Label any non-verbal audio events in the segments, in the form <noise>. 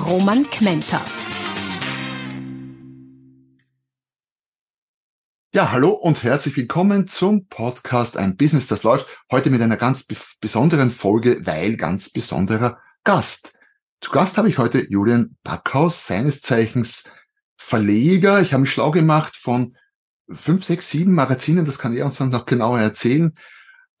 Roman Kmenter. Ja, hallo und herzlich willkommen zum Podcast Ein Business, das läuft. Heute mit einer ganz besonderen Folge, weil ganz besonderer Gast. Zu Gast habe ich heute Julian Backhaus, seines Zeichens Verleger. Ich habe mich schlau gemacht von fünf, sechs, sieben Magazinen, das kann er uns dann noch genauer erzählen.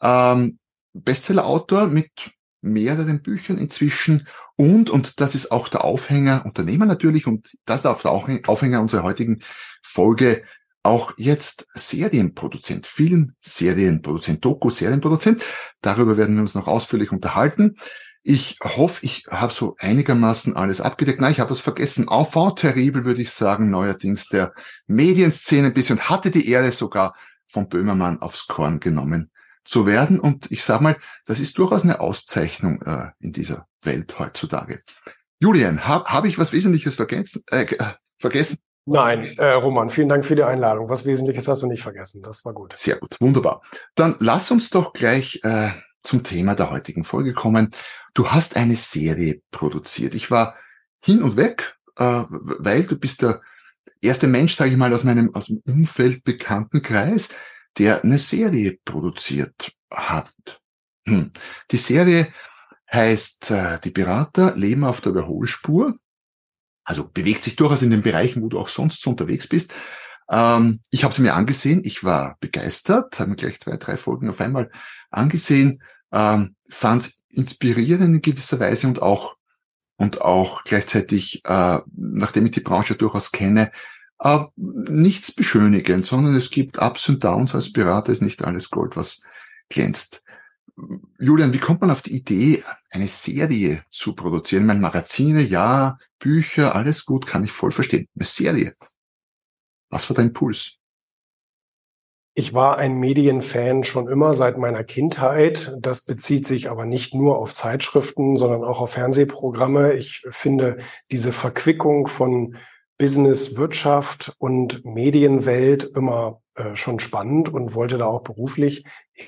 Ähm, Bestseller-Autor mit mehreren Büchern inzwischen und, und das ist auch der Aufhänger, Unternehmer natürlich, und das ist auch der Aufhänger unserer heutigen Folge, auch jetzt Serienproduzent, Film, Serienproduzent, Doku, Serienproduzent. Darüber werden wir uns noch ausführlich unterhalten. Ich hoffe, ich habe so einigermaßen alles abgedeckt. Nein, ich habe was vergessen. Enfant terrible, würde ich sagen, neuerdings der Medienszene ein bisschen hatte die Ehre sogar von Böhmermann aufs Korn genommen zu werden. Und ich sage mal, das ist durchaus eine Auszeichnung äh, in dieser Welt heutzutage. Julian, habe hab ich was Wesentliches vergessen? Äh, äh, vergessen? Nein, äh, Roman, vielen Dank für die Einladung. Was Wesentliches hast du nicht vergessen. Das war gut. Sehr gut, wunderbar. Dann lass uns doch gleich äh, zum Thema der heutigen Folge kommen. Du hast eine Serie produziert. Ich war hin und weg, äh, weil du bist der erste Mensch, sage ich mal, aus meinem aus dem Umfeld bekannten Kreis, der eine Serie produziert hat. Hm. Die Serie heißt äh, Die Berater leben auf der Überholspur. Also bewegt sich durchaus in den Bereichen, wo du auch sonst so unterwegs bist. Ähm, ich habe sie mir angesehen, ich war begeistert, habe mir gleich zwei, drei Folgen auf einmal angesehen, ähm, fand inspirierend in gewisser Weise und auch und auch gleichzeitig, äh, nachdem ich die Branche durchaus kenne, äh, nichts beschönigend, sondern es gibt Ups und Downs. Als Berater ist nicht alles Gold, was glänzt. Julian, wie kommt man auf die Idee, eine Serie zu produzieren? Meine Magazine, ja, Bücher, alles gut, kann ich voll verstehen. Eine Serie. Was war dein Impuls? Ich war ein Medienfan schon immer seit meiner Kindheit. Das bezieht sich aber nicht nur auf Zeitschriften, sondern auch auf Fernsehprogramme. Ich finde diese Verquickung von Business, Wirtschaft und Medienwelt immer äh, schon spannend und wollte da auch beruflich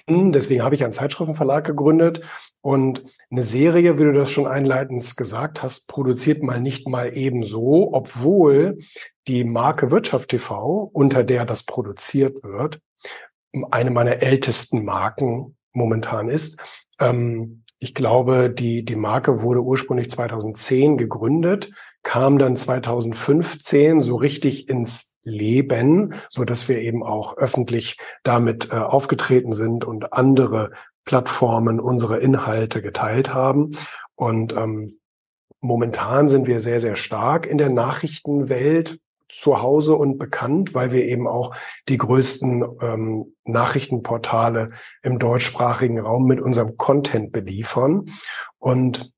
hin. Deswegen habe ich einen Zeitschriftenverlag gegründet und eine Serie, wie du das schon einleitend gesagt hast, produziert mal nicht mal ebenso, obwohl die Marke Wirtschaft TV, unter der das produziert wird, eine meiner ältesten Marken momentan ist. Ähm, ich glaube, die, die Marke wurde ursprünglich 2010 gegründet, kam dann 2015 so richtig ins Leben, so dass wir eben auch öffentlich damit äh, aufgetreten sind und andere Plattformen unsere Inhalte geteilt haben. Und ähm, momentan sind wir sehr, sehr stark in der Nachrichtenwelt zu Hause und bekannt, weil wir eben auch die größten ähm, Nachrichtenportale im deutschsprachigen Raum mit unserem Content beliefern. Und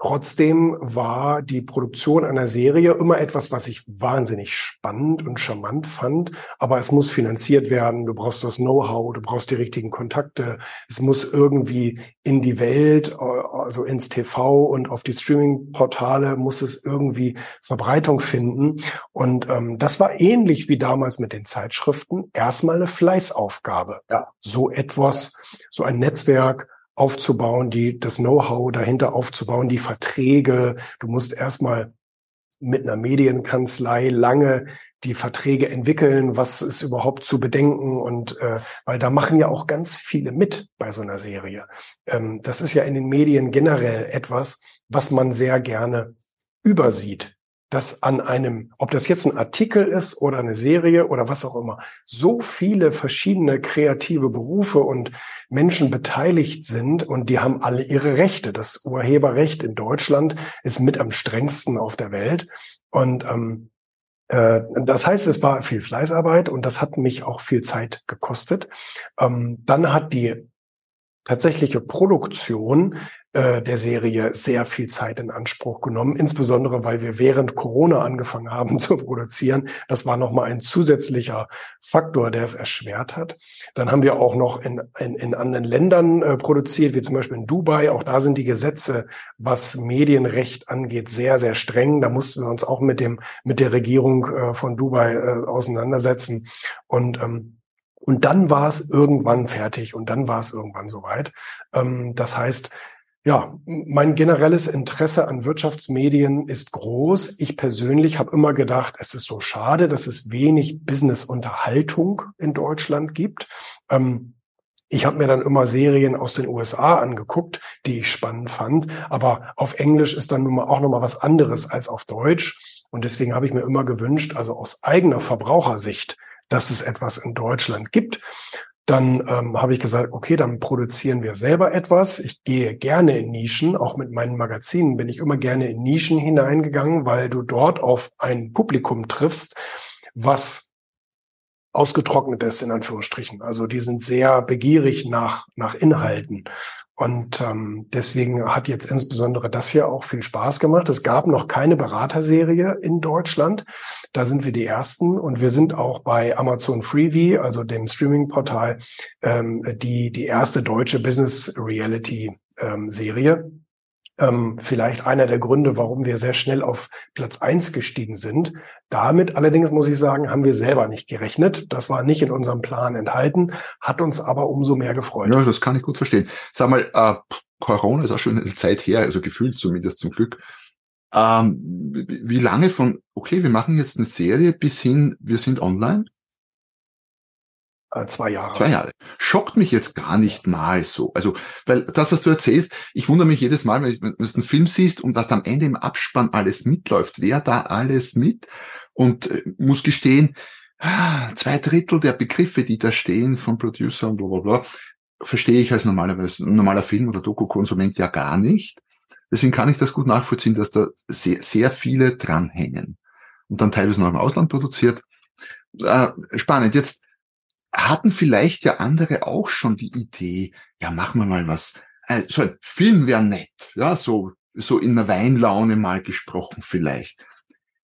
Trotzdem war die Produktion einer Serie immer etwas, was ich wahnsinnig spannend und charmant fand. Aber es muss finanziert werden. Du brauchst das Know-how, du brauchst die richtigen Kontakte. Es muss irgendwie in die Welt, also ins TV und auf die Streaming-Portale muss es irgendwie Verbreitung finden. Und ähm, das war ähnlich wie damals mit den Zeitschriften. Erstmal eine Fleißaufgabe. Ja. So etwas, so ein Netzwerk aufzubauen, die, das Know-how dahinter aufzubauen, die Verträge. Du musst erstmal mit einer Medienkanzlei lange die Verträge entwickeln, was ist überhaupt zu bedenken und äh, weil da machen ja auch ganz viele mit bei so einer Serie. Ähm, das ist ja in den Medien generell etwas, was man sehr gerne übersieht dass an einem, ob das jetzt ein Artikel ist oder eine Serie oder was auch immer, so viele verschiedene kreative Berufe und Menschen beteiligt sind und die haben alle ihre Rechte. Das Urheberrecht in Deutschland ist mit am strengsten auf der Welt. Und ähm, äh, das heißt, es war viel Fleißarbeit und das hat mich auch viel Zeit gekostet. Ähm, dann hat die tatsächliche Produktion äh, der Serie sehr viel Zeit in Anspruch genommen, insbesondere weil wir während Corona angefangen haben <laughs> zu produzieren. Das war nochmal ein zusätzlicher Faktor, der es erschwert hat. Dann haben wir auch noch in, in, in anderen Ländern äh, produziert, wie zum Beispiel in Dubai. Auch da sind die Gesetze, was Medienrecht angeht, sehr, sehr streng. Da mussten wir uns auch mit dem mit der Regierung äh, von Dubai äh, auseinandersetzen. Und ähm, und dann war es irgendwann fertig und dann war es irgendwann soweit. Ähm, das heißt, ja, mein generelles Interesse an Wirtschaftsmedien ist groß. Ich persönlich habe immer gedacht, es ist so schade, dass es wenig Business-Unterhaltung in Deutschland gibt. Ähm, ich habe mir dann immer Serien aus den USA angeguckt, die ich spannend fand. Aber auf Englisch ist dann nun mal auch noch mal was anderes als auf Deutsch. Und deswegen habe ich mir immer gewünscht, also aus eigener Verbrauchersicht, dass es etwas in Deutschland gibt. Dann ähm, habe ich gesagt, okay, dann produzieren wir selber etwas. Ich gehe gerne in Nischen, auch mit meinen Magazinen bin ich immer gerne in Nischen hineingegangen, weil du dort auf ein Publikum triffst, was ausgetrocknet ist, in Anführungsstrichen. Also die sind sehr begierig nach, nach Inhalten. Und ähm, deswegen hat jetzt insbesondere das hier auch viel Spaß gemacht. Es gab noch keine Beraterserie in Deutschland. Da sind wir die Ersten. Und wir sind auch bei Amazon Freebie, also dem Streaming-Portal, ähm, die, die erste deutsche Business Reality ähm, Serie ähm, vielleicht einer der Gründe, warum wir sehr schnell auf Platz eins gestiegen sind. Damit allerdings muss ich sagen, haben wir selber nicht gerechnet. Das war nicht in unserem Plan enthalten, hat uns aber umso mehr gefreut. Ja, das kann ich gut verstehen. Sag mal, äh, Corona ist auch schon eine Zeit her, also gefühlt zumindest zum Glück. Ähm, wie lange von, okay, wir machen jetzt eine Serie bis hin, wir sind online? Äh, zwei Jahre. Zwei Jahre. Schockt mich jetzt gar nicht mal so. Also, weil das, was du erzählst, ich wundere mich jedes Mal, wenn, du einen Film siehst und was am Ende im Abspann alles mitläuft, wer da alles mit und äh, muss gestehen, ah, zwei Drittel der Begriffe, die da stehen von Producer und bla bla bla, verstehe ich als normalerweise, normaler Film- oder Doku-Konsument ja gar nicht. Deswegen kann ich das gut nachvollziehen, dass da sehr, sehr viele dranhängen und dann teilweise noch im Ausland produziert. Äh, spannend. Jetzt hatten vielleicht ja andere auch schon die Idee, ja, machen wir mal was. Äh, so ein Film wäre nett, ja, so, so in der Weinlaune mal gesprochen vielleicht.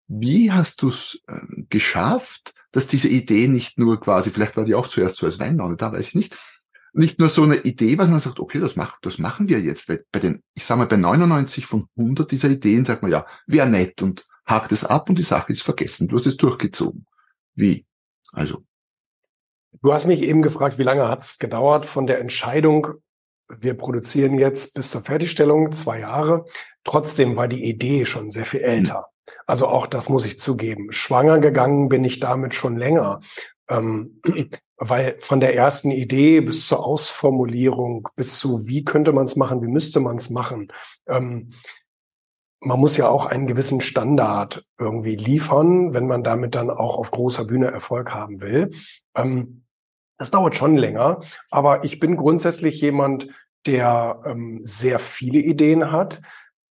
Wie hast du es äh, geschafft, dass diese Idee nicht nur quasi, vielleicht war die auch zuerst so als Weinlaune, da weiß ich nicht, nicht nur so eine Idee, was man sagt, okay, das, mach, das machen wir jetzt. Weil bei den, ich sage mal, bei 99 von 100 dieser Ideen sagt man ja, wäre nett und hakt es ab und die Sache ist vergessen. Du hast es durchgezogen. Wie? Also, Du hast mich eben gefragt, wie lange hat es gedauert von der Entscheidung, wir produzieren jetzt bis zur Fertigstellung zwei Jahre. Trotzdem war die Idee schon sehr viel älter. Also auch das muss ich zugeben. Schwanger gegangen bin ich damit schon länger. Ähm, <clears throat> weil von der ersten Idee bis zur Ausformulierung, bis zu wie könnte man es machen, wie müsste man es machen, ähm, man muss ja auch einen gewissen Standard irgendwie liefern, wenn man damit dann auch auf großer Bühne Erfolg haben will. Ähm, das dauert schon länger, aber ich bin grundsätzlich jemand, der ähm, sehr viele Ideen hat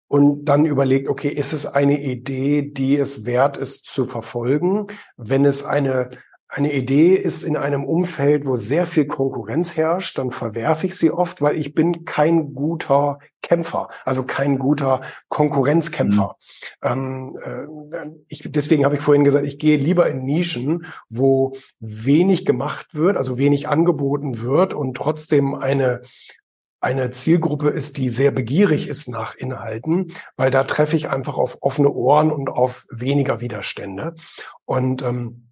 und dann überlegt, okay, ist es eine Idee, die es wert ist zu verfolgen? Wenn es eine eine Idee ist in einem Umfeld, wo sehr viel Konkurrenz herrscht, dann verwerfe ich sie oft, weil ich bin kein guter Kämpfer, also kein guter Konkurrenzkämpfer. Mhm. Ähm, äh, ich, deswegen habe ich vorhin gesagt, ich gehe lieber in Nischen, wo wenig gemacht wird, also wenig angeboten wird und trotzdem eine eine Zielgruppe ist, die sehr begierig ist nach Inhalten, weil da treffe ich einfach auf offene Ohren und auf weniger Widerstände. Und ähm,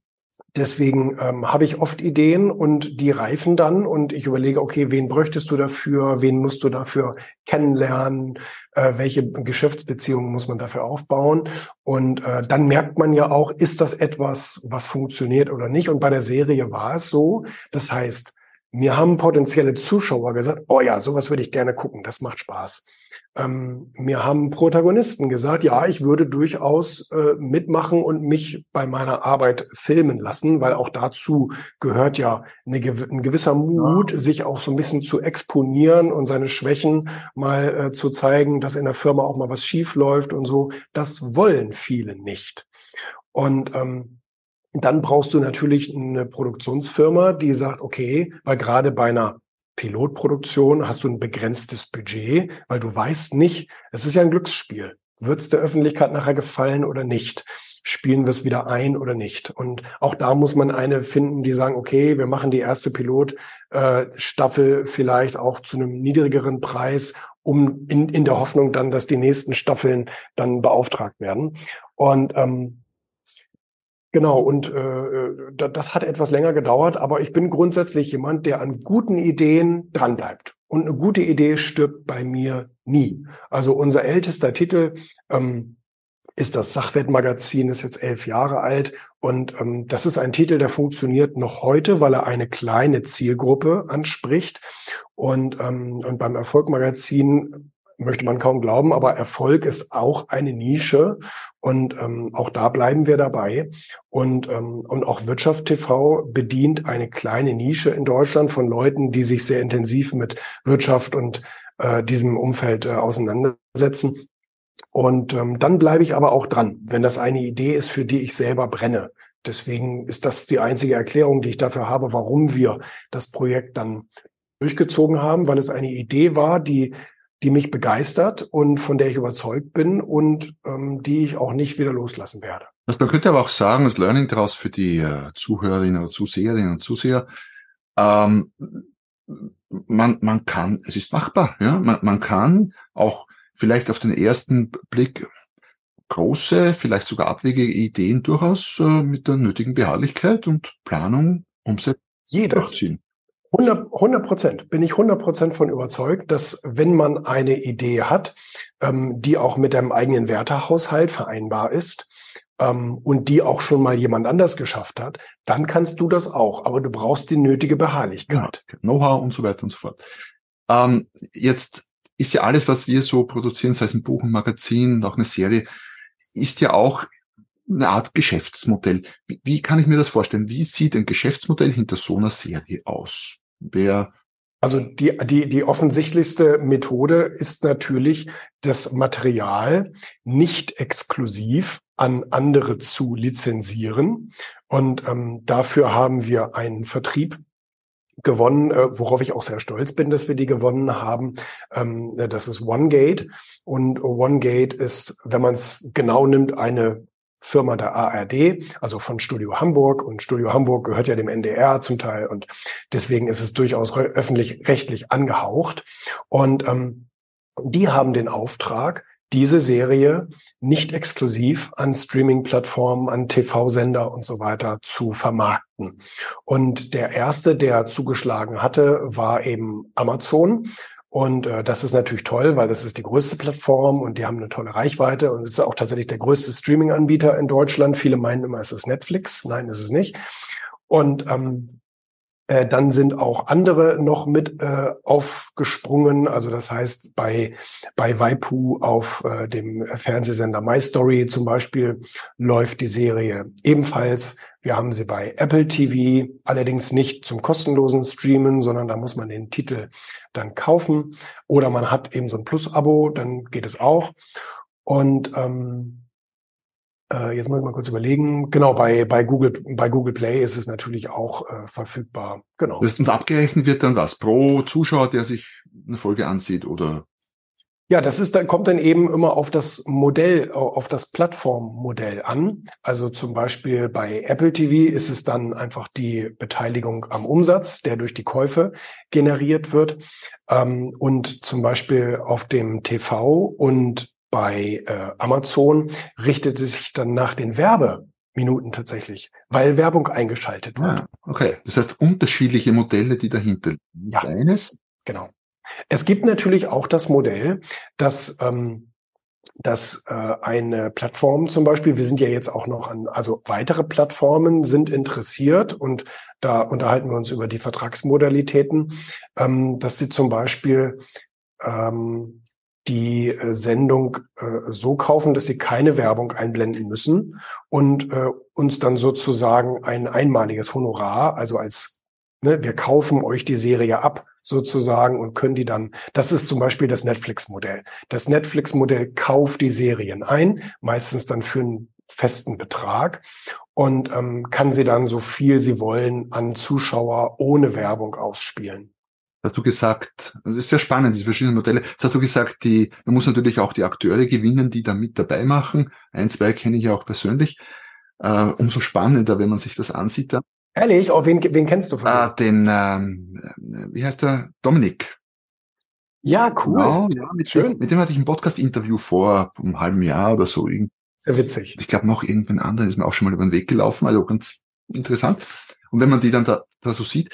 Deswegen ähm, habe ich oft Ideen und die reifen dann und ich überlege, okay, wen bräuchtest du dafür, wen musst du dafür kennenlernen, äh, welche Geschäftsbeziehungen muss man dafür aufbauen. Und äh, dann merkt man ja auch, ist das etwas, was funktioniert oder nicht. Und bei der Serie war es so. Das heißt, mir haben potenzielle Zuschauer gesagt, oh ja, sowas würde ich gerne gucken, das macht Spaß. Ähm, mir haben Protagonisten gesagt, ja, ich würde durchaus äh, mitmachen und mich bei meiner Arbeit filmen lassen, weil auch dazu gehört ja eine, ein gewisser Mut, ja. sich auch so ein bisschen zu exponieren und seine Schwächen mal äh, zu zeigen, dass in der Firma auch mal was schief läuft und so. Das wollen viele nicht. Und ähm, dann brauchst du natürlich eine Produktionsfirma, die sagt, okay, weil gerade bei einer Pilotproduktion hast du ein begrenztes Budget, weil du weißt nicht, es ist ja ein Glücksspiel. Wird es der Öffentlichkeit nachher gefallen oder nicht? Spielen wir es wieder ein oder nicht? Und auch da muss man eine finden, die sagen, okay, wir machen die erste Pilotstaffel äh, vielleicht auch zu einem niedrigeren Preis, um in, in der Hoffnung dann, dass die nächsten Staffeln dann beauftragt werden. Und ähm, Genau, und äh, das hat etwas länger gedauert, aber ich bin grundsätzlich jemand, der an guten Ideen dranbleibt. Und eine gute Idee stirbt bei mir nie. Also unser ältester Titel ähm, ist das Sachwertmagazin, ist jetzt elf Jahre alt. Und ähm, das ist ein Titel, der funktioniert noch heute, weil er eine kleine Zielgruppe anspricht. Und, ähm, und beim Erfolgmagazin möchte man kaum glauben, aber Erfolg ist auch eine Nische und ähm, auch da bleiben wir dabei. Und, ähm, und auch Wirtschaft TV bedient eine kleine Nische in Deutschland von Leuten, die sich sehr intensiv mit Wirtschaft und äh, diesem Umfeld äh, auseinandersetzen. Und ähm, dann bleibe ich aber auch dran, wenn das eine Idee ist, für die ich selber brenne. Deswegen ist das die einzige Erklärung, die ich dafür habe, warum wir das Projekt dann durchgezogen haben, weil es eine Idee war, die die mich begeistert und von der ich überzeugt bin und ähm, die ich auch nicht wieder loslassen werde. Also man könnte aber auch sagen, das Learning daraus für die äh, Zuhörerinnen oder Zuseherinnen und Zuseher, ähm, man, man kann, es ist machbar, ja, man, man kann auch vielleicht auf den ersten Blick große, vielleicht sogar abwegige Ideen durchaus äh, mit der nötigen Beharrlichkeit und Planung umsetzen. Jeder, durchziehen. 100 Prozent bin ich 100 Prozent von überzeugt, dass wenn man eine Idee hat, ähm, die auch mit dem eigenen Wertehaushalt vereinbar ist ähm, und die auch schon mal jemand anders geschafft hat, dann kannst du das auch. Aber du brauchst die nötige Beharrlichkeit. Ja, Know-how und so weiter und so fort. Ähm, jetzt ist ja alles, was wir so produzieren, sei es ein Buch, ein Magazin, auch eine Serie, ist ja auch eine Art Geschäftsmodell. Wie, wie, kann ich mir das vorstellen? Wie sieht ein Geschäftsmodell hinter so einer Serie aus? Wer also die, die, die offensichtlichste Methode ist natürlich, das Material nicht exklusiv an andere zu lizenzieren. Und ähm, dafür haben wir einen Vertrieb gewonnen, äh, worauf ich auch sehr stolz bin, dass wir die gewonnen haben. Ähm, das ist OneGate. Und OneGate ist, wenn man es genau nimmt, eine Firma der ARD, also von Studio Hamburg. Und Studio Hamburg gehört ja dem NDR zum Teil. Und deswegen ist es durchaus öffentlich-rechtlich angehaucht. Und ähm, die haben den Auftrag, diese Serie nicht exklusiv an Streaming-Plattformen, an TV-Sender und so weiter zu vermarkten. Und der erste, der zugeschlagen hatte, war eben Amazon. Und äh, das ist natürlich toll, weil das ist die größte Plattform und die haben eine tolle Reichweite und es ist auch tatsächlich der größte Streaming-Anbieter in Deutschland. Viele meinen immer, es ist Netflix. Nein, ist es nicht. Und ähm, äh, dann sind auch andere noch mit äh, aufgesprungen. Also das heißt, bei, bei Waipu auf äh, dem Fernsehsender My Story zum Beispiel läuft die Serie ebenfalls. Wir haben sie bei Apple TV, allerdings nicht zum kostenlosen Streamen, sondern da muss man den Titel dann kaufen. Oder man hat eben so ein Plus-Abo, dann geht es auch. Und ähm, äh, jetzt muss ich mal kurz überlegen. Genau, bei, bei, Google, bei Google Play ist es natürlich auch äh, verfügbar. Genau. Das, und abgerechnet wird dann was? Pro Zuschauer, der sich eine Folge ansieht oder? Ja, das ist dann, kommt dann eben immer auf das Modell, auf das Plattformmodell an. Also zum Beispiel bei Apple TV ist es dann einfach die Beteiligung am Umsatz, der durch die Käufe generiert wird. Ähm, und zum Beispiel auf dem TV und bei äh, Amazon richtet es sich dann nach den Werbeminuten tatsächlich, weil Werbung eingeschaltet wird. Ah, okay, das heißt unterschiedliche Modelle, die dahinter liegen. Ja, eines. Genau. Es gibt natürlich auch das Modell, dass ähm, dass äh, eine Plattform zum Beispiel, wir sind ja jetzt auch noch an, also weitere Plattformen sind interessiert und da unterhalten wir uns über die Vertragsmodalitäten, ähm, dass sie zum Beispiel ähm, die äh, Sendung äh, so kaufen, dass sie keine Werbung einblenden müssen und äh, uns dann sozusagen ein einmaliges Honorar, also als ne, wir kaufen euch die Serie ab sozusagen und können die dann, das ist zum Beispiel das Netflix-Modell. Das Netflix-Modell kauft die Serien ein, meistens dann für einen festen Betrag und ähm, kann sie dann so viel sie wollen an Zuschauer ohne Werbung ausspielen. Hast du gesagt, das ist sehr spannend, diese verschiedenen Modelle. Jetzt hast du gesagt, die, man muss natürlich auch die Akteure gewinnen, die da mit dabei machen. Ein, zwei kenne ich ja auch persönlich. Äh, umso spannender, wenn man sich das ansieht. Da. Ehrlich? Oh, wen, wen kennst du von äh, Den, ähm, wie heißt der? Dominik. Ja, cool. Genau, ja, mit, Schön. Dem, mit dem hatte ich ein Podcast-Interview vor einem halben Jahr oder so. Sehr witzig. Ich glaube, noch irgendein anderer ist mir auch schon mal über den Weg gelaufen, also ganz interessant. Und wenn man die dann da, da so sieht,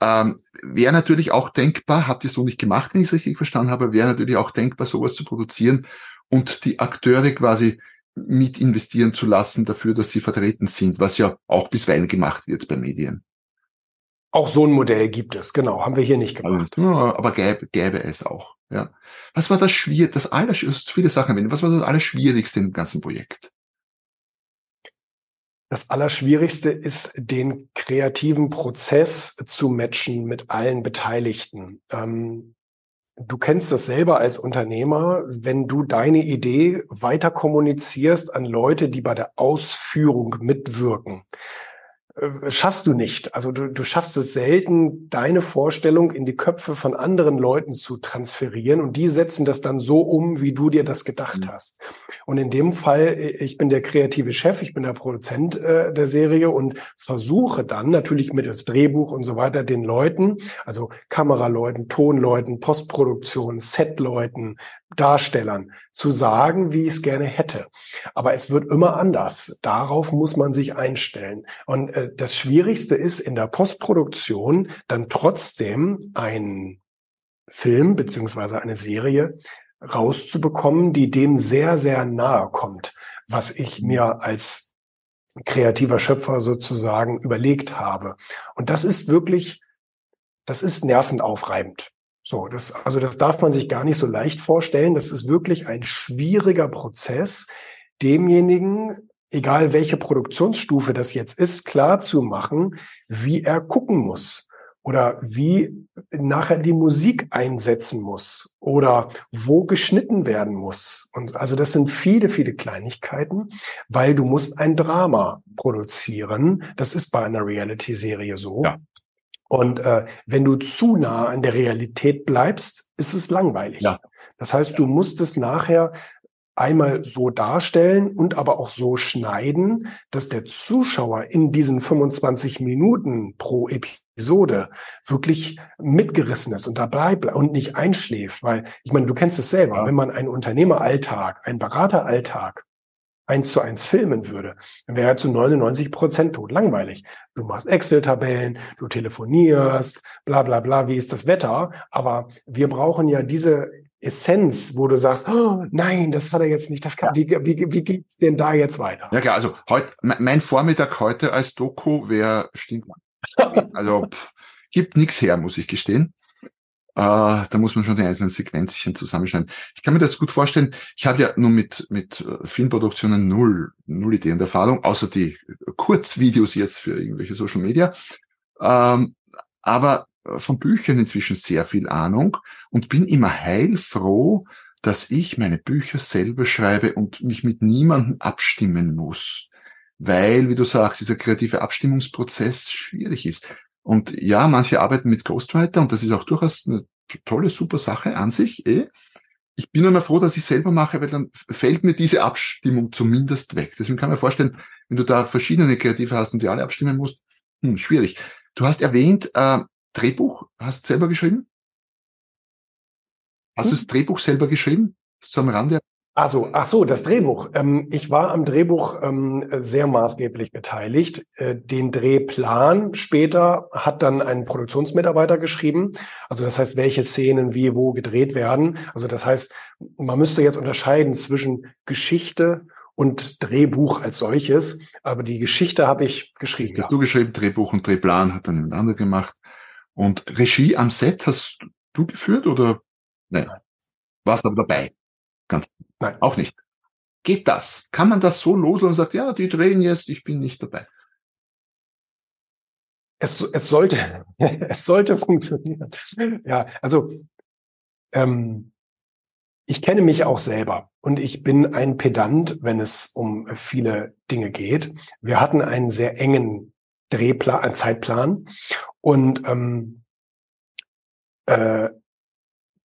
ähm, wäre natürlich auch denkbar, habt ihr so nicht gemacht, wenn ich es richtig verstanden habe, wäre natürlich auch denkbar, sowas zu produzieren und die Akteure quasi mit investieren zu lassen dafür, dass sie vertreten sind, was ja auch bisweilen gemacht wird bei Medien. Auch so ein Modell gibt es, genau, haben wir hier nicht gemacht. Also, aber gäbe, gäbe es auch. Ja. Was war das schwierig, das alles, viele Sachen erwähnen, was war das Allerschwierigste im ganzen Projekt? Das Allerschwierigste ist, den kreativen Prozess zu matchen mit allen Beteiligten. Ähm, du kennst das selber als Unternehmer, wenn du deine Idee weiter kommunizierst an Leute, die bei der Ausführung mitwirken schaffst du nicht. Also du, du schaffst es selten, deine Vorstellung in die Köpfe von anderen Leuten zu transferieren und die setzen das dann so um, wie du dir das gedacht mhm. hast. Und in dem Fall, äh, ich bin der kreative Chef, ich bin der Produzent äh, der Serie und versuche dann natürlich mit das Drehbuch und so weiter den Leuten, also Kameraleuten, Tonleuten, Postproduktion, Setleuten, Darstellern zu sagen, wie ich es gerne hätte. Aber es wird immer anders. Darauf muss man sich einstellen. Und äh, das Schwierigste ist in der Postproduktion dann trotzdem ein Film beziehungsweise eine Serie rauszubekommen, die dem sehr, sehr nahe kommt, was ich mir als kreativer Schöpfer sozusagen überlegt habe. Und das ist wirklich, das ist nervenaufreibend. So, das, also das darf man sich gar nicht so leicht vorstellen. Das ist wirklich ein schwieriger Prozess, demjenigen, egal welche Produktionsstufe das jetzt ist, klar zu machen, wie er gucken muss oder wie nachher die Musik einsetzen muss oder wo geschnitten werden muss. Und also das sind viele, viele Kleinigkeiten, weil du musst ein Drama produzieren. Das ist bei einer Reality-Serie so. Ja. Und äh, wenn du zu nah an der Realität bleibst, ist es langweilig. Ja. Das heißt, du musst es nachher einmal so darstellen und aber auch so schneiden, dass der Zuschauer in diesen 25 Minuten pro Episode wirklich mitgerissen ist und dabei bleibt und nicht einschläft. Weil, ich meine, du kennst es selber, ja. wenn man einen Unternehmeralltag, einen Berateralltag eins zu eins filmen würde, dann wäre er zu 99 Prozent tot langweilig. Du machst Excel-Tabellen, du telefonierst, bla bla bla, wie ist das Wetter? Aber wir brauchen ja diese Essenz, wo du sagst, oh, nein, das war da jetzt nicht, das kann, wie, wie, wie geht's denn da jetzt weiter? Ja klar, also heute, mein Vormittag heute als Doku wäre stinkmann. also pff, gibt nichts her, muss ich gestehen. Uh, da muss man schon die einzelnen Sequenzchen zusammenschneiden. Ich kann mir das gut vorstellen. Ich habe ja nur mit, mit äh, Filmproduktionen null, null Ideen und Erfahrung, außer die Kurzvideos jetzt für irgendwelche Social Media. Ähm, aber äh, von Büchern inzwischen sehr viel Ahnung und bin immer heilfroh, dass ich meine Bücher selber schreibe und mich mit niemandem abstimmen muss. Weil, wie du sagst, dieser kreative Abstimmungsprozess schwierig ist. Und ja, manche arbeiten mit Ghostwriter und das ist auch durchaus eine tolle, super Sache an sich. Eh. Ich bin nur froh, dass ich selber mache, weil dann fällt mir diese Abstimmung zumindest weg. Deswegen kann man vorstellen, wenn du da verschiedene Kreative hast und die alle abstimmen musst, hm, schwierig. Du hast erwähnt, äh, Drehbuch, hast du selber geschrieben? Hast hm. du das Drehbuch selber geschrieben? So am Rande? Also, ach so, das Drehbuch. Ähm, ich war am Drehbuch ähm, sehr maßgeblich beteiligt. Äh, den Drehplan später hat dann ein Produktionsmitarbeiter geschrieben. Also das heißt, welche Szenen wie wo gedreht werden. Also das heißt, man müsste jetzt unterscheiden zwischen Geschichte und Drehbuch als solches. Aber die Geschichte habe ich geschrieben. Hast ja. du geschrieben, Drehbuch und Drehplan hat dann jemand anderer gemacht. Und Regie am Set hast du geführt oder? Nein. Warst aber dabei. Ganz Nein, auch nicht. Geht das? Kann man das so loslassen und sagt, ja, die drehen jetzt, ich bin nicht dabei? Es, es sollte, <laughs> es sollte funktionieren. Ja, also ähm, ich kenne mich auch selber und ich bin ein Pedant, wenn es um viele Dinge geht. Wir hatten einen sehr engen Drehplan, Zeitplan und ähm, Äh,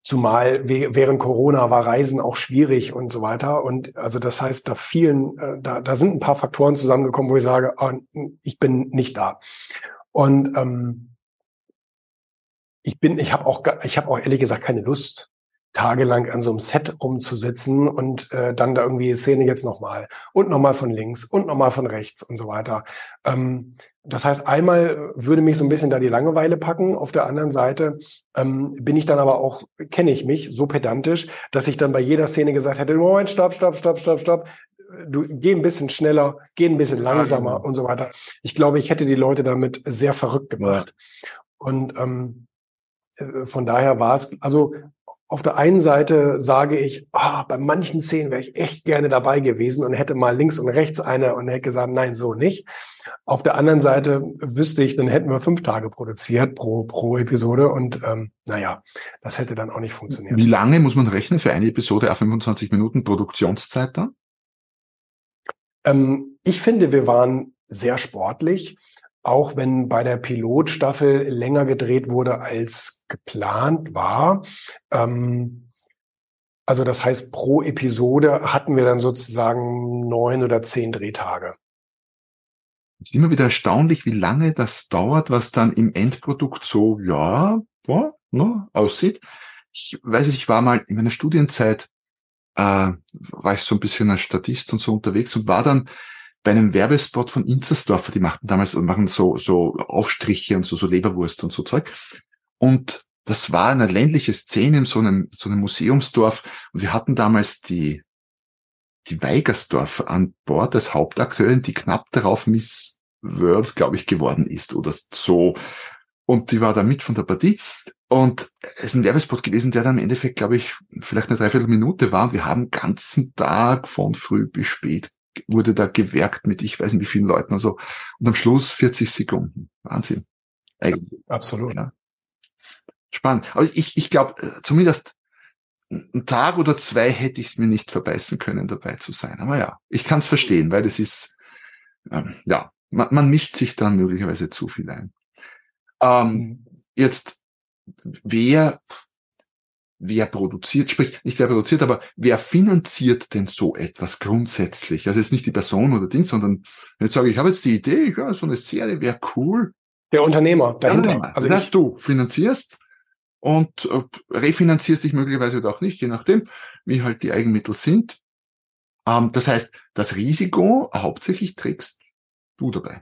Zumal während Corona war Reisen auch schwierig und so weiter. Und also das heißt, da vielen, äh, da, da sind ein paar Faktoren zusammengekommen, wo ich sage, oh, ich bin nicht da. Und ähm, ich bin, ich habe auch, ich habe auch ehrlich gesagt keine Lust, tagelang an so einem Set rumzusitzen und äh, dann da irgendwie Szene jetzt nochmal und nochmal von links und nochmal von rechts und so weiter. Ähm, das heißt, einmal würde mich so ein bisschen da die Langeweile packen. Auf der anderen Seite ähm, bin ich dann aber auch, kenne ich mich so pedantisch, dass ich dann bei jeder Szene gesagt hätte, Moment, stopp, stopp, stopp, stopp, stopp. Du geh ein bisschen schneller, geh ein bisschen langsamer genau. und so weiter. Ich glaube, ich hätte die Leute damit sehr verrückt gemacht. Ja. Und ähm, äh, von daher war es, also auf der einen Seite sage ich, oh, bei manchen Szenen wäre ich echt gerne dabei gewesen und hätte mal links und rechts eine und hätte gesagt, nein, so nicht. Auf der anderen Seite wüsste ich, dann hätten wir fünf Tage produziert pro, pro Episode und ähm, naja, das hätte dann auch nicht funktioniert. Wie lange muss man rechnen für eine Episode auf 25 Minuten Produktionszeit dann? Ähm, ich finde, wir waren sehr sportlich auch wenn bei der Pilotstaffel länger gedreht wurde als geplant war. Ähm, also das heißt, pro Episode hatten wir dann sozusagen neun oder zehn Drehtage. Es ist immer wieder erstaunlich, wie lange das dauert, was dann im Endprodukt so, ja, boah, ne, aussieht. Ich weiß nicht, ich war mal in meiner Studienzeit, äh, war ich so ein bisschen als Statist und so unterwegs und war dann bei einem Werbespot von Inzersdorfer, die machten damals, machen so, so Aufstriche und so, so Leberwurst und so Zeug. Und das war eine ländliche Szene in so einem, so einem Museumsdorf. Und wir hatten damals die, die Weigersdorf an Bord als Hauptakteurin, die knapp darauf Miss World, glaube ich, geworden ist oder so. Und die war da mit von der Partie. Und es ist ein Werbespot gewesen, der dann im Endeffekt, glaube ich, vielleicht eine Dreiviertelminute war. Und wir haben ganzen Tag von früh bis spät wurde da gewerkt mit ich weiß nicht wie vielen Leuten und so. Und am Schluss 40 Sekunden. Wahnsinn. Eigentlich. Absolut. Ja. Spannend. Aber ich, ich glaube, äh, zumindest einen Tag oder zwei hätte ich es mir nicht verbeißen können, dabei zu sein. Aber ja, ich kann es verstehen, weil das ist, ähm, ja, man, man mischt sich dann möglicherweise zu viel ein. Ähm, mhm. Jetzt, wer wer produziert, sprich nicht wer produziert, aber wer finanziert denn so etwas grundsätzlich? Also jetzt nicht die Person oder Ding, sondern jetzt sage ich, ich habe jetzt die Idee, ja, so eine Serie wäre cool. Der Unternehmer dahinter. Ja, also das heißt, du finanzierst und äh, refinanzierst dich möglicherweise oder auch nicht, je nachdem, wie halt die Eigenmittel sind. Ähm, das heißt, das Risiko hauptsächlich trägst du dabei.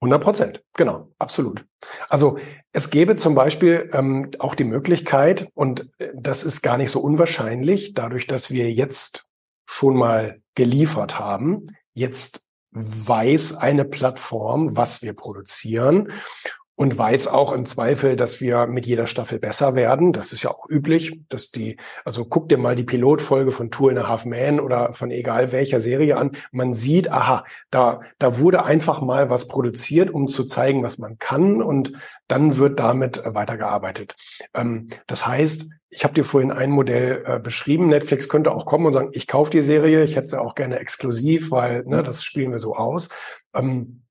100 Prozent, genau, absolut. Also es gäbe zum Beispiel ähm, auch die Möglichkeit, und äh, das ist gar nicht so unwahrscheinlich, dadurch, dass wir jetzt schon mal geliefert haben, jetzt weiß eine Plattform, was wir produzieren und weiß auch im Zweifel, dass wir mit jeder Staffel besser werden. Das ist ja auch üblich, dass die, also guck dir mal die Pilotfolge von Tour in a Half Man oder von egal welcher Serie an. Man sieht, aha, da, da wurde einfach mal was produziert, um zu zeigen, was man kann und dann wird damit weitergearbeitet. Ähm, das heißt, ich habe dir vorhin ein Modell äh, beschrieben. Netflix könnte auch kommen und sagen, ich kaufe die Serie, ich hätte sie auch gerne exklusiv, weil ne, das spielen wir so aus. Ähm,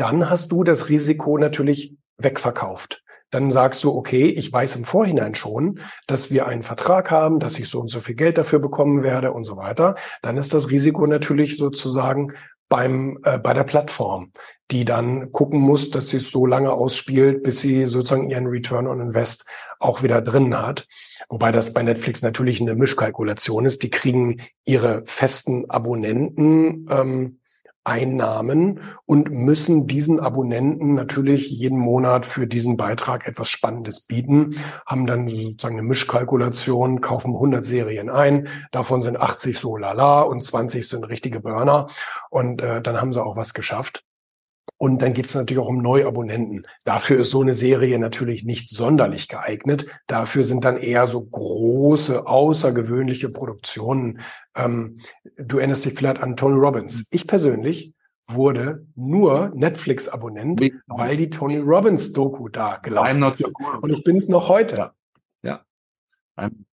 dann hast du das Risiko natürlich wegverkauft. Dann sagst du, okay, ich weiß im Vorhinein schon, dass wir einen Vertrag haben, dass ich so und so viel Geld dafür bekommen werde und so weiter. Dann ist das Risiko natürlich sozusagen beim äh, bei der Plattform, die dann gucken muss, dass sie es so lange ausspielt, bis sie sozusagen ihren Return on Invest auch wieder drin hat. Wobei das bei Netflix natürlich eine Mischkalkulation ist. Die kriegen ihre festen Abonnenten ähm, Einnahmen und müssen diesen Abonnenten natürlich jeden Monat für diesen Beitrag etwas Spannendes bieten, haben dann sozusagen eine Mischkalkulation, kaufen 100 Serien ein, davon sind 80 so lala und 20 sind richtige Burner und äh, dann haben sie auch was geschafft. Und dann geht es natürlich auch um Neuabonnenten. Dafür ist so eine Serie natürlich nicht sonderlich geeignet. Dafür sind dann eher so große, außergewöhnliche Produktionen. Ähm, du erinnerst dich vielleicht an Tony Robbins. Ich persönlich wurde nur Netflix-Abonnent, weil die Tony Robbins-Doku da gelaufen ist. Und ich bin es noch heute. Ja.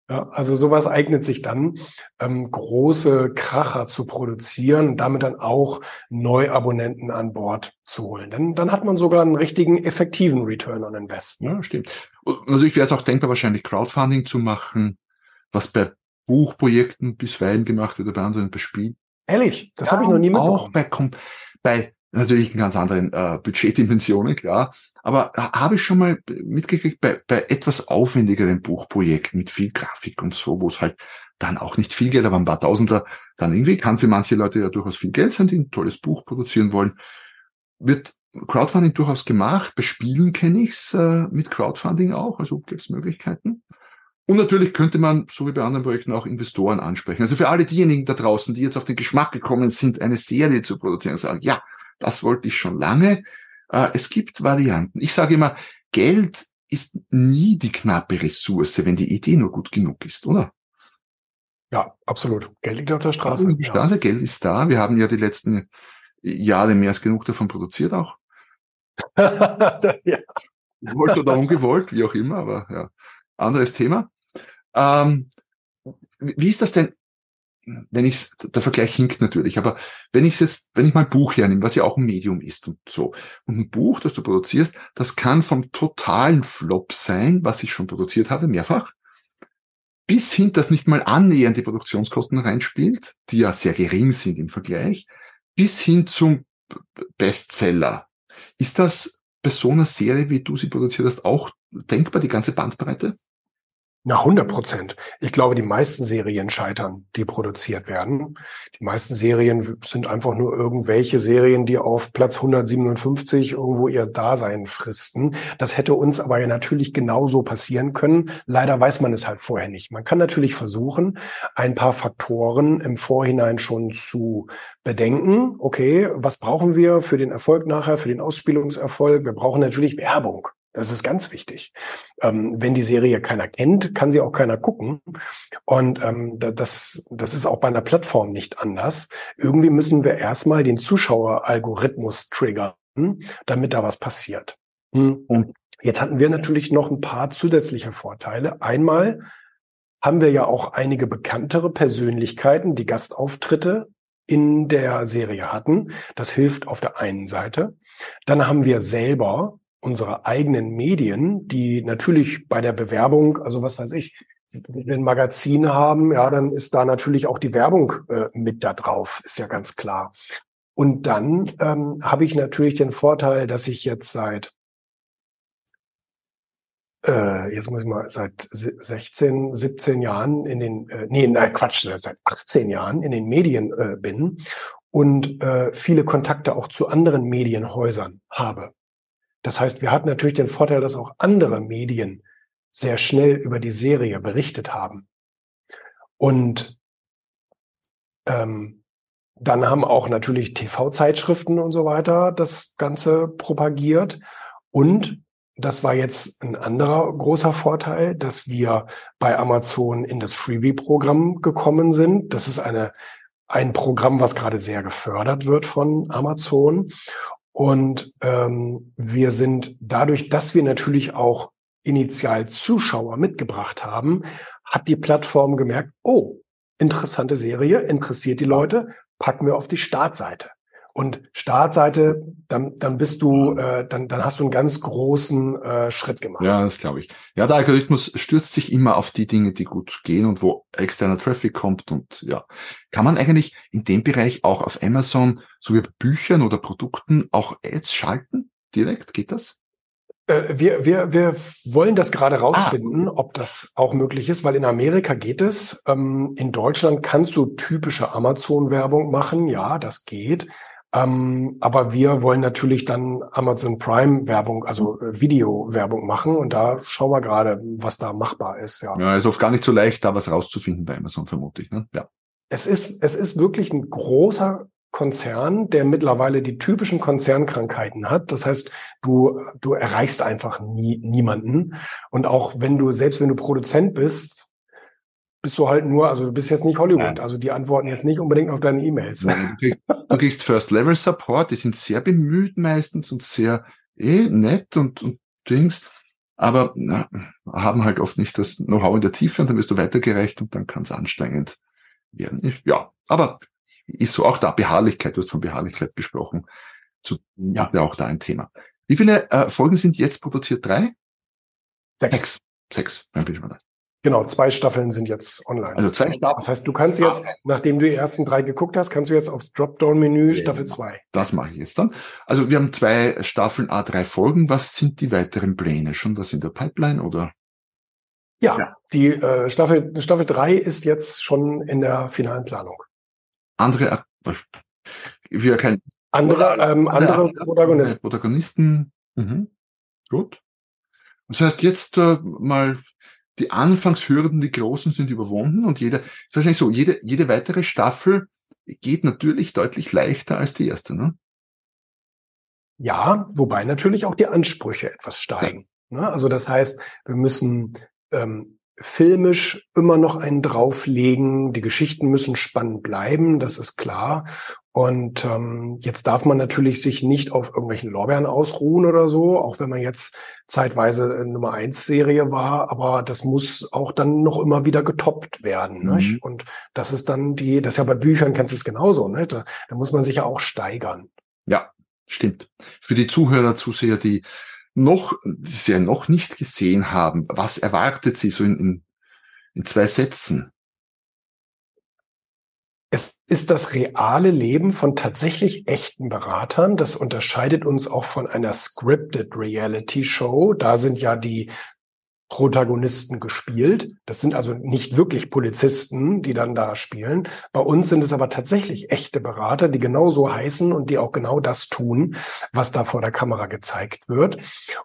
Ja, also sowas eignet sich dann, ähm, große Kracher zu produzieren und damit dann auch Neuabonnenten an Bord zu holen. Dann, dann hat man sogar einen richtigen effektiven Return on Invest. Ja, stimmt. Und natürlich wäre es auch denkbar, wahrscheinlich Crowdfunding zu machen, was bei Buchprojekten bisweilen gemacht wird, bei anderen bei Spielen. Ehrlich, das ja, habe ich noch nie mitbekommen. Auch bei, bei natürlich in ganz anderen äh, Budgetdimensionen, klar. Aber habe ich schon mal mitgekriegt, bei, bei etwas aufwendigeren Buchprojekten mit viel Grafik und so, wo es halt dann auch nicht viel Geld, aber ein paar Tausender dann irgendwie kann für manche Leute ja durchaus viel Geld sein, die ein tolles Buch produzieren wollen, wird Crowdfunding durchaus gemacht. Bei Spielen kenne ich's äh, mit Crowdfunding auch, also gibt es Möglichkeiten. Und natürlich könnte man, so wie bei anderen Projekten, auch Investoren ansprechen. Also für alle diejenigen da draußen, die jetzt auf den Geschmack gekommen sind, eine Serie zu produzieren, sagen, ja, das wollte ich schon lange. Äh, es gibt Varianten. Ich sage immer, Geld ist nie die knappe Ressource, wenn die Idee nur gut genug ist, oder? Ja, absolut. Geld liegt auf der Straße. Die Straße, ja. Geld ist da. Wir haben ja die letzten Jahre mehr als genug davon produziert auch. <laughs> ja. Gewollt oder ungewollt, wie auch immer, aber ja, anderes Thema. Ähm, wie ist das denn? Wenn ich der Vergleich hinkt natürlich, aber wenn ich jetzt, wenn ich mal ein Buch hernehme, was ja auch ein Medium ist und so, und ein Buch, das du produzierst, das kann vom totalen Flop sein, was ich schon produziert habe, mehrfach, bis hin, dass nicht mal annähernd die Produktionskosten reinspielt, die ja sehr gering sind im Vergleich, bis hin zum Bestseller. Ist das bei so einer Serie, wie du sie produziert hast, auch denkbar, die ganze Bandbreite? Na, 100 Prozent. Ich glaube, die meisten Serien scheitern, die produziert werden. Die meisten Serien sind einfach nur irgendwelche Serien, die auf Platz 157 irgendwo ihr Dasein fristen. Das hätte uns aber ja natürlich genauso passieren können. Leider weiß man es halt vorher nicht. Man kann natürlich versuchen, ein paar Faktoren im Vorhinein schon zu bedenken. Okay, was brauchen wir für den Erfolg nachher, für den Ausspielungserfolg? Wir brauchen natürlich Werbung. Das ist ganz wichtig. Ähm, wenn die Serie keiner kennt, kann sie auch keiner gucken. Und ähm, das, das ist auch bei einer Plattform nicht anders. Irgendwie müssen wir erstmal den Zuschaueralgorithmus triggern, damit da was passiert. Hm. Und jetzt hatten wir natürlich noch ein paar zusätzliche Vorteile. Einmal haben wir ja auch einige bekanntere Persönlichkeiten, die Gastauftritte in der Serie hatten. Das hilft auf der einen Seite. Dann haben wir selber unsere eigenen Medien, die natürlich bei der Bewerbung, also was weiß ich, wenn wir ein Magazin haben, ja, dann ist da natürlich auch die Werbung äh, mit da drauf, ist ja ganz klar. Und dann ähm, habe ich natürlich den Vorteil, dass ich jetzt seit äh, jetzt muss ich mal seit 16, 17 Jahren in den, äh, nee, nein, Quatsch, seit 18 Jahren in den Medien äh, bin und äh, viele Kontakte auch zu anderen Medienhäusern habe. Das heißt, wir hatten natürlich den Vorteil, dass auch andere Medien sehr schnell über die Serie berichtet haben. Und ähm, dann haben auch natürlich TV-Zeitschriften und so weiter das Ganze propagiert. Und das war jetzt ein anderer großer Vorteil, dass wir bei Amazon in das Freebie-Programm gekommen sind. Das ist eine, ein Programm, was gerade sehr gefördert wird von Amazon. Und ähm, wir sind dadurch, dass wir natürlich auch initial Zuschauer mitgebracht haben, hat die Plattform gemerkt, oh, interessante Serie, interessiert die Leute, packen wir auf die Startseite. Und Startseite, dann, dann bist du, äh, dann, dann hast du einen ganz großen äh, Schritt gemacht. Ja, das glaube ich. Ja, der Algorithmus stürzt sich immer auf die Dinge, die gut gehen und wo externer Traffic kommt. Und ja, kann man eigentlich in dem Bereich auch auf Amazon, so wie bei Büchern oder Produkten, auch Ads schalten? Direkt geht das? Äh, wir, wir, wir wollen das gerade rausfinden, ah. ob das auch möglich ist, weil in Amerika geht es. Ähm, in Deutschland kannst du typische Amazon-Werbung machen. Ja, das geht. Ähm, aber wir wollen natürlich dann Amazon Prime Werbung, also äh, Video-Werbung machen und da schauen wir gerade, was da machbar ist. Ja, ja ist oft gar nicht so leicht, da was rauszufinden bei Amazon, vermute ich. Ne? Ja. Es ist, es ist wirklich ein großer Konzern, der mittlerweile die typischen Konzernkrankheiten hat. Das heißt, du, du erreichst einfach nie, niemanden. Und auch wenn du, selbst wenn du Produzent bist, bist du halt nur, also du bist jetzt nicht Hollywood, also die antworten jetzt nicht unbedingt auf deine E-Mails. Du kriegst First-Level-Support, die sind sehr bemüht meistens und sehr eh nett und, und Dings. aber na, haben halt oft nicht das Know-how in der Tiefe und dann wirst du weitergereicht und dann kann es anstrengend werden. Ja, aber ist so auch da Beharrlichkeit, du hast von Beharrlichkeit gesprochen, zu, ja. ist ja auch da ein Thema. Wie viele äh, Folgen sind jetzt produziert? Drei? Sechs. Sechs. Sechs, dann bin ich mal da. Genau, zwei Staffeln sind jetzt online. Also zwei Staffeln. Das heißt, du kannst jetzt, nachdem du die ersten drei geguckt hast, kannst du jetzt aufs Dropdown-Menü ja, Staffel zwei. Das mache ich jetzt dann. Also wir haben zwei Staffeln, A drei Folgen. Was sind die weiteren Pläne? Schon was in der Pipeline oder? Ja, ja. die äh, Staffel Staffel drei ist jetzt schon in der finalen Planung. Andere, wir kein andere, ähm, andere, andere Protagonisten. Protagonisten. Mhm. Gut. Das heißt, jetzt äh, mal die Anfangshürden, die großen sind überwunden und jeder, wahrscheinlich so, jede, jede weitere Staffel geht natürlich deutlich leichter als die erste, ne? Ja, wobei natürlich auch die Ansprüche etwas steigen. Ja. Ne? Also das heißt, wir müssen ähm, filmisch immer noch einen drauflegen. Die Geschichten müssen spannend bleiben, das ist klar. Und ähm, jetzt darf man natürlich sich nicht auf irgendwelchen Lorbeeren ausruhen oder so, auch wenn man jetzt zeitweise Nummer eins Serie war, aber das muss auch dann noch immer wieder getoppt werden. Mhm. Nicht? Und das ist dann die, das ist ja bei Büchern kennst du es genauso, ne? Da, da muss man sich ja auch steigern. Ja, stimmt. Für die Zuhörer, Zuseher, die noch, sie ja noch nicht gesehen haben, was erwartet sie so in, in, in zwei Sätzen? Es ist das reale Leben von tatsächlich echten Beratern. Das unterscheidet uns auch von einer scripted Reality Show. Da sind ja die Protagonisten gespielt. Das sind also nicht wirklich Polizisten, die dann da spielen. Bei uns sind es aber tatsächlich echte Berater, die genau so heißen und die auch genau das tun, was da vor der Kamera gezeigt wird.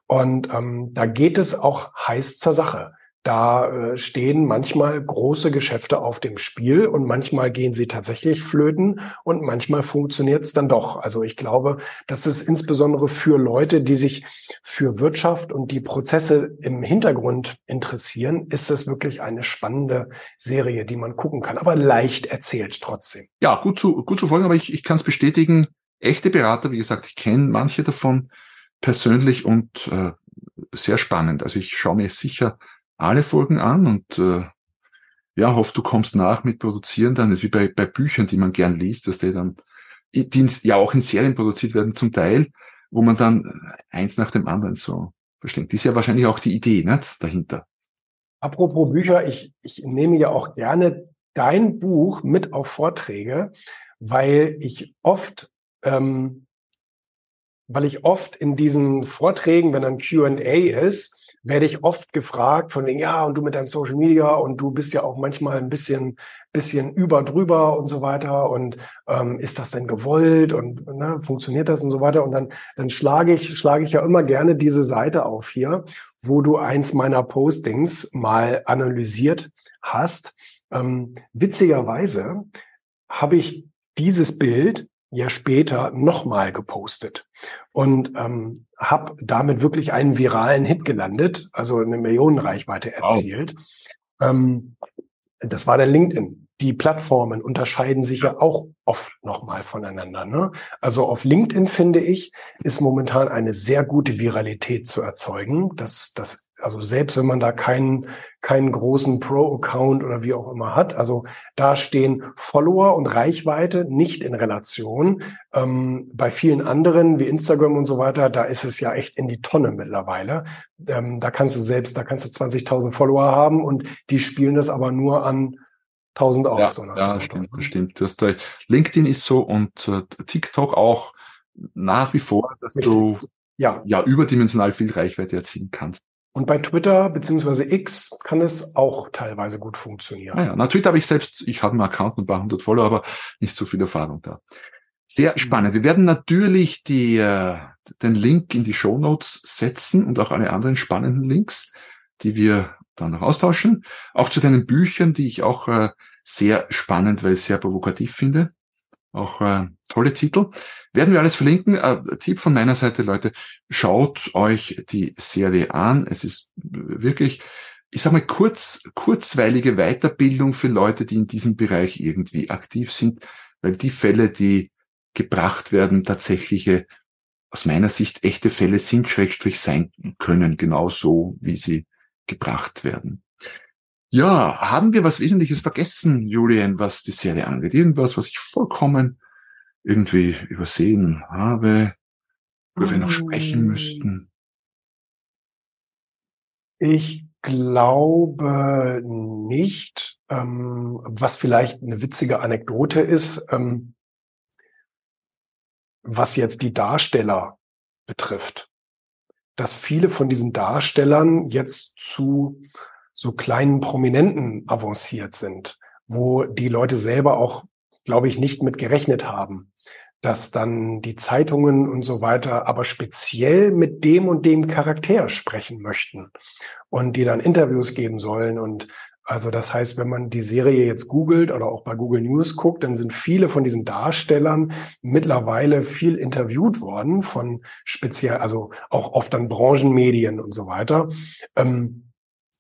Und ähm, da geht es auch heiß zur Sache. Da äh, stehen manchmal große Geschäfte auf dem Spiel und manchmal gehen sie tatsächlich flöten und manchmal funktioniert es dann doch. Also ich glaube, das ist insbesondere für Leute, die sich für Wirtschaft und die Prozesse im Hintergrund interessieren, ist es wirklich eine spannende Serie, die man gucken kann, aber leicht erzählt trotzdem. Ja, gut zu, gut zu folgen, aber ich, ich kann es bestätigen. Echte Berater, wie gesagt, ich kenne manche davon persönlich und äh, sehr spannend. Also ich schaue mir sicher alle Folgen an und äh, ja, hoffe, du kommst nach mit Produzieren dann. Ist wie bei, bei Büchern, die man gern liest, dass die dann, die ja auch in Serien produziert werden zum Teil, wo man dann eins nach dem anderen so versteht. Das ist ja wahrscheinlich auch die Idee nicht, dahinter. Apropos Bücher, ich, ich nehme ja auch gerne dein Buch mit auf Vorträge, weil ich oft ähm, weil ich oft in diesen Vorträgen, wenn dann Q&A ist, werde ich oft gefragt von wegen, ja, und du mit deinem Social Media und du bist ja auch manchmal ein bisschen, bisschen über drüber und so weiter und ähm, ist das denn gewollt und ne, funktioniert das und so weiter und dann, dann schlage ich, schlage ich ja immer gerne diese Seite auf hier, wo du eins meiner Postings mal analysiert hast. Ähm, witzigerweise habe ich dieses Bild Jahr später nochmal gepostet und ähm, habe damit wirklich einen viralen Hit gelandet, also eine Millionenreichweite erzielt. Wow. Ähm, das war der LinkedIn. Die Plattformen unterscheiden sich ja auch oft nochmal voneinander. Ne? Also auf LinkedIn finde ich, ist momentan eine sehr gute Viralität zu erzeugen. Das, das also selbst wenn man da keinen, keinen großen Pro-Account oder wie auch immer hat, also da stehen Follower und Reichweite nicht in Relation. Ähm, bei vielen anderen wie Instagram und so weiter, da ist es ja echt in die Tonne mittlerweile. Ähm, da kannst du selbst, da kannst du 20.000 Follower haben und die spielen das aber nur an 1000 aus. Ja, ja stimmt, das stimmt. Das, LinkedIn ist so und äh, TikTok auch nach wie vor, dass Richtig. du ja. ja überdimensional viel Reichweite erzielen kannst. Und bei Twitter beziehungsweise X kann es auch teilweise gut funktionieren. Ah ja, na, Twitter habe ich selbst, ich habe einen Account und ein paar hundert Follower, aber nicht so viel Erfahrung da. Sehr mhm. spannend. Wir werden natürlich die, äh, den Link in die Show Notes setzen und auch alle anderen spannenden Links, die wir dann noch austauschen. Auch zu deinen Büchern, die ich auch äh, sehr spannend, weil ich sehr provokativ finde. Auch äh, tolle Titel. Werden wir alles verlinken. Äh, Tipp von meiner Seite, Leute, schaut euch die Serie an. Es ist wirklich, ich sag mal, kurz, kurzweilige Weiterbildung für Leute, die in diesem Bereich irgendwie aktiv sind, weil die Fälle, die gebracht werden, tatsächliche aus meiner Sicht echte Fälle sind, Schrägstrich sein können, genau so, wie sie gebracht werden. Ja, haben wir was Wesentliches vergessen, Julian, was die Serie angeht? Irgendwas, was ich vollkommen irgendwie übersehen habe, über wir noch sprechen müssten? Ich glaube nicht. Ähm, was vielleicht eine witzige Anekdote ist, ähm, was jetzt die Darsteller betrifft, dass viele von diesen Darstellern jetzt zu so kleinen Prominenten avanciert sind, wo die Leute selber auch, glaube ich, nicht mit gerechnet haben, dass dann die Zeitungen und so weiter aber speziell mit dem und dem Charakter sprechen möchten und die dann Interviews geben sollen und also das heißt, wenn man die Serie jetzt googelt oder auch bei Google News guckt, dann sind viele von diesen Darstellern mittlerweile viel interviewt worden von speziell, also auch oft dann Branchenmedien und so weiter. Ähm,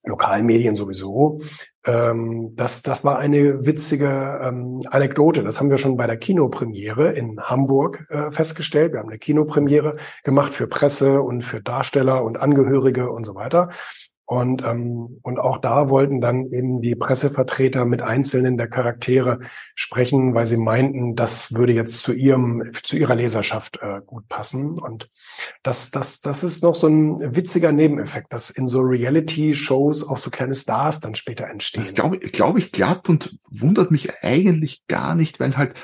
Lokalmedien sowieso. Ähm, das, das war eine witzige ähm, Anekdote. Das haben wir schon bei der Kinopremiere in Hamburg äh, festgestellt. Wir haben eine Kinopremiere gemacht für Presse und für Darsteller und Angehörige und so weiter. Und, ähm, und auch da wollten dann eben die Pressevertreter mit einzelnen der Charaktere sprechen, weil sie meinten, das würde jetzt zu ihrem, zu ihrer Leserschaft äh, gut passen. Und das, das, das ist noch so ein witziger Nebeneffekt, dass in so Reality-Shows auch so kleine Stars dann später entstehen. Das glaube glaub ich glatt und wundert mich eigentlich gar nicht, weil halt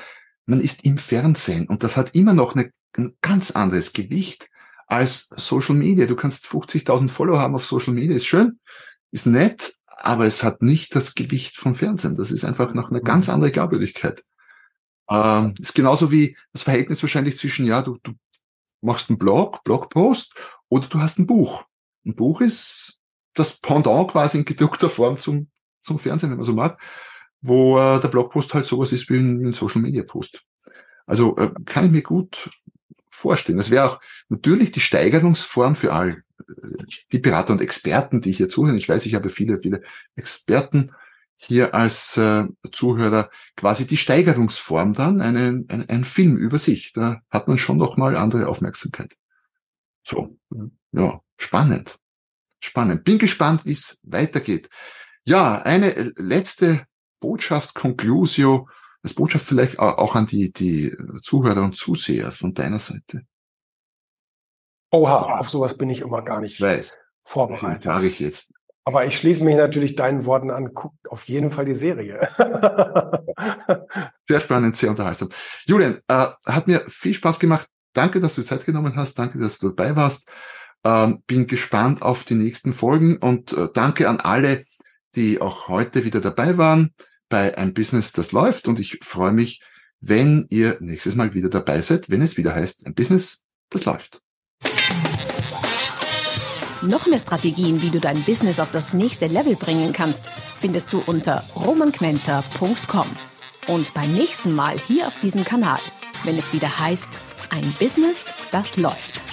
man ist im Fernsehen und das hat immer noch eine, ein ganz anderes Gewicht als Social Media. Du kannst 50.000 Follower haben auf Social Media, ist schön, ist nett, aber es hat nicht das Gewicht vom Fernsehen. Das ist einfach noch eine ganz andere Glaubwürdigkeit. Ähm, ist genauso wie das Verhältnis wahrscheinlich zwischen, ja, du, du machst einen Blog, Blogpost oder du hast ein Buch. Ein Buch ist das Pendant quasi in gedruckter Form zum, zum Fernsehen, wenn man so mag, wo äh, der Blogpost halt sowas ist wie ein, ein Social Media Post. Also äh, kann ich mir gut vorstellen. Das wäre auch natürlich die Steigerungsform für all äh, die Berater und Experten, die hier zuhören. Ich weiß, ich habe viele, viele Experten hier als äh, Zuhörer quasi die Steigerungsform dann, einen, ein, ein Film über sich. Da hat man schon noch mal andere Aufmerksamkeit. So, ja, spannend. Spannend. Bin gespannt, wie es weitergeht. Ja, eine letzte Botschaft, Conclusio als Botschaft vielleicht auch an die, die Zuhörer und Zuseher von deiner Seite. Oha, auf sowas bin ich immer gar nicht Weiß. vorbereitet. Sage ich jetzt. Aber ich schließe mich natürlich deinen Worten an. Guckt auf jeden Fall die Serie. <laughs> sehr spannend, sehr unterhaltsam. Julian, äh, hat mir viel Spaß gemacht. Danke, dass du Zeit genommen hast. Danke, dass du dabei warst. Ähm, bin gespannt auf die nächsten Folgen und äh, danke an alle, die auch heute wieder dabei waren bei ein Business, das läuft und ich freue mich, wenn ihr nächstes Mal wieder dabei seid, wenn es wieder heißt, ein Business, das läuft. Noch mehr Strategien, wie du dein Business auf das nächste Level bringen kannst, findest du unter romanquenter.com. Und beim nächsten Mal hier auf diesem Kanal, wenn es wieder heißt, ein Business, das läuft.